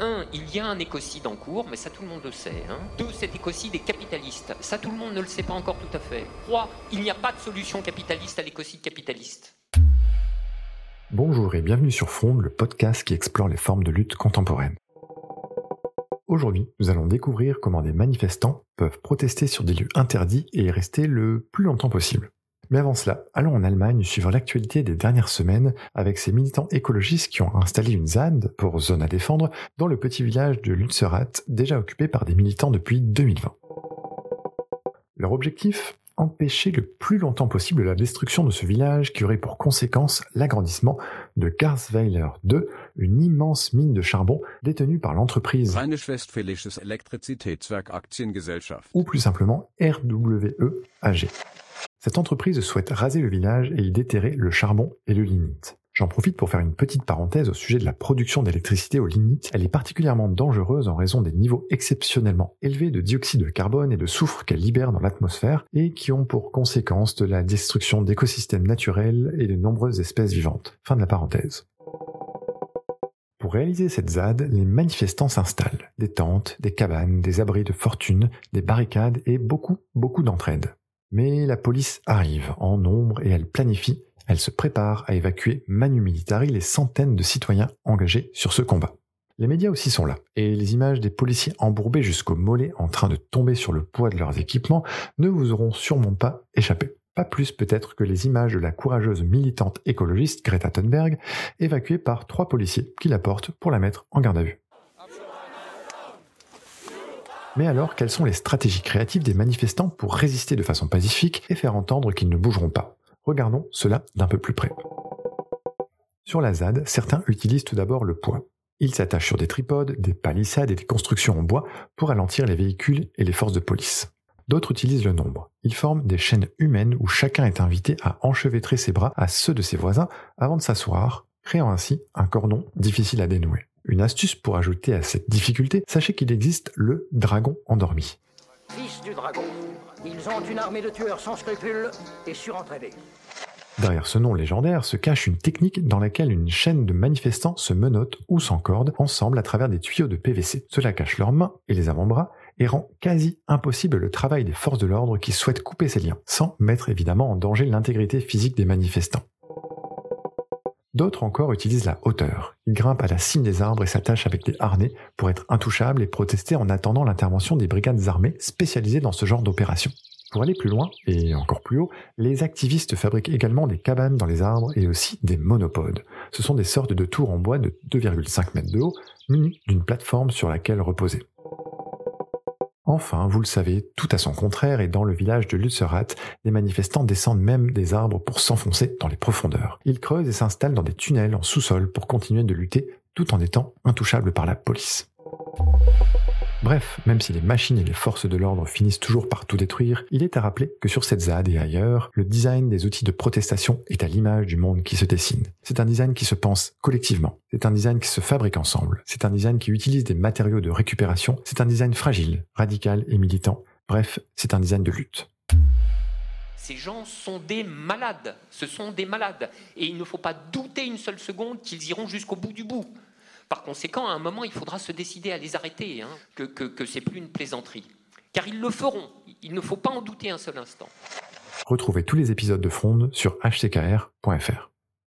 un, il y a un écocide en cours, mais ça tout le monde le sait. Hein. Deux, cet écocide est capitaliste. Ça tout le monde ne le sait pas encore tout à fait. Trois, il n'y a pas de solution capitaliste à l'écocide capitaliste. Bonjour et bienvenue sur Fronde, le podcast qui explore les formes de lutte contemporaine. Aujourd'hui, nous allons découvrir comment des manifestants peuvent protester sur des lieux interdits et y rester le plus longtemps possible. Mais avant cela, allons en Allemagne suivre l'actualité des dernières semaines avec ces militants écologistes qui ont installé une ZAD pour zone à défendre dans le petit village de Lützerath, déjà occupé par des militants depuis 2020. Leur objectif? Empêcher le plus longtemps possible la destruction de ce village qui aurait pour conséquence l'agrandissement de Garsweiler 2, une immense mine de charbon détenue par l'entreprise ou plus simplement RWE AG. Cette entreprise souhaite raser le village et y déterrer le charbon et le lignite. J'en profite pour faire une petite parenthèse au sujet de la production d'électricité au lignite. Elle est particulièrement dangereuse en raison des niveaux exceptionnellement élevés de dioxyde de carbone et de soufre qu'elle libère dans l'atmosphère et qui ont pour conséquence de la destruction d'écosystèmes naturels et de nombreuses espèces vivantes. Fin de la parenthèse. Pour réaliser cette ZAD, les manifestants s'installent. Des tentes, des cabanes, des abris de fortune, des barricades et beaucoup, beaucoup d'entraide. Mais la police arrive en nombre et elle planifie, elle se prépare à évacuer manu militari les centaines de citoyens engagés sur ce combat. Les médias aussi sont là, et les images des policiers embourbés jusqu'au mollet en train de tomber sur le poids de leurs équipements ne vous auront sûrement pas échappé. Pas plus peut-être que les images de la courageuse militante écologiste Greta Thunberg, évacuée par trois policiers qui la portent pour la mettre en garde à vue. Mais alors, quelles sont les stratégies créatives des manifestants pour résister de façon pacifique et faire entendre qu'ils ne bougeront pas? Regardons cela d'un peu plus près. Sur la ZAD, certains utilisent tout d'abord le poids. Ils s'attachent sur des tripodes, des palissades et des constructions en bois pour ralentir les véhicules et les forces de police. D'autres utilisent le nombre. Ils forment des chaînes humaines où chacun est invité à enchevêtrer ses bras à ceux de ses voisins avant de s'asseoir, créant ainsi un cordon difficile à dénouer. Une astuce pour ajouter à cette difficulté, sachez qu'il existe le dragon endormi. Fils du dragon, ils ont une armée de tueurs sans scrupules et surentraînés. Derrière ce nom légendaire se cache une technique dans laquelle une chaîne de manifestants se menotent ou s'encordent ensemble à travers des tuyaux de PVC. Cela cache leurs mains et les avant-bras et rend quasi impossible le travail des forces de l'ordre qui souhaitent couper ces liens, sans mettre évidemment en danger l'intégrité physique des manifestants. D'autres encore utilisent la hauteur. Ils grimpent à la cime des arbres et s'attachent avec des harnais pour être intouchables et protester en attendant l'intervention des brigades armées spécialisées dans ce genre d'opération. Pour aller plus loin, et encore plus haut, les activistes fabriquent également des cabanes dans les arbres et aussi des monopodes. Ce sont des sortes de tours en bois de 2,5 mètres de haut, munis d'une plateforme sur laquelle reposer. Enfin, vous le savez, tout à son contraire, et dans le village de Lützerath, les manifestants descendent même des arbres pour s'enfoncer dans les profondeurs. Ils creusent et s'installent dans des tunnels en sous-sol pour continuer de lutter tout en étant intouchables par la police. Bref, même si les machines et les forces de l'ordre finissent toujours par tout détruire, il est à rappeler que sur cette ZAD et ailleurs, le design des outils de protestation est à l'image du monde qui se dessine. C'est un design qui se pense collectivement. C'est un design qui se fabrique ensemble. C'est un design qui utilise des matériaux de récupération. C'est un design fragile, radical et militant. Bref, c'est un design de lutte. Ces gens sont des malades. Ce sont des malades. Et il ne faut pas douter une seule seconde qu'ils iront jusqu'au bout du bout. Par conséquent, à un moment, il faudra se décider à les arrêter, hein, que, que, que ce n'est plus une plaisanterie. Car ils le feront, il ne faut pas en douter un seul instant. Retrouvez tous les épisodes de Fronde sur hckr.fr.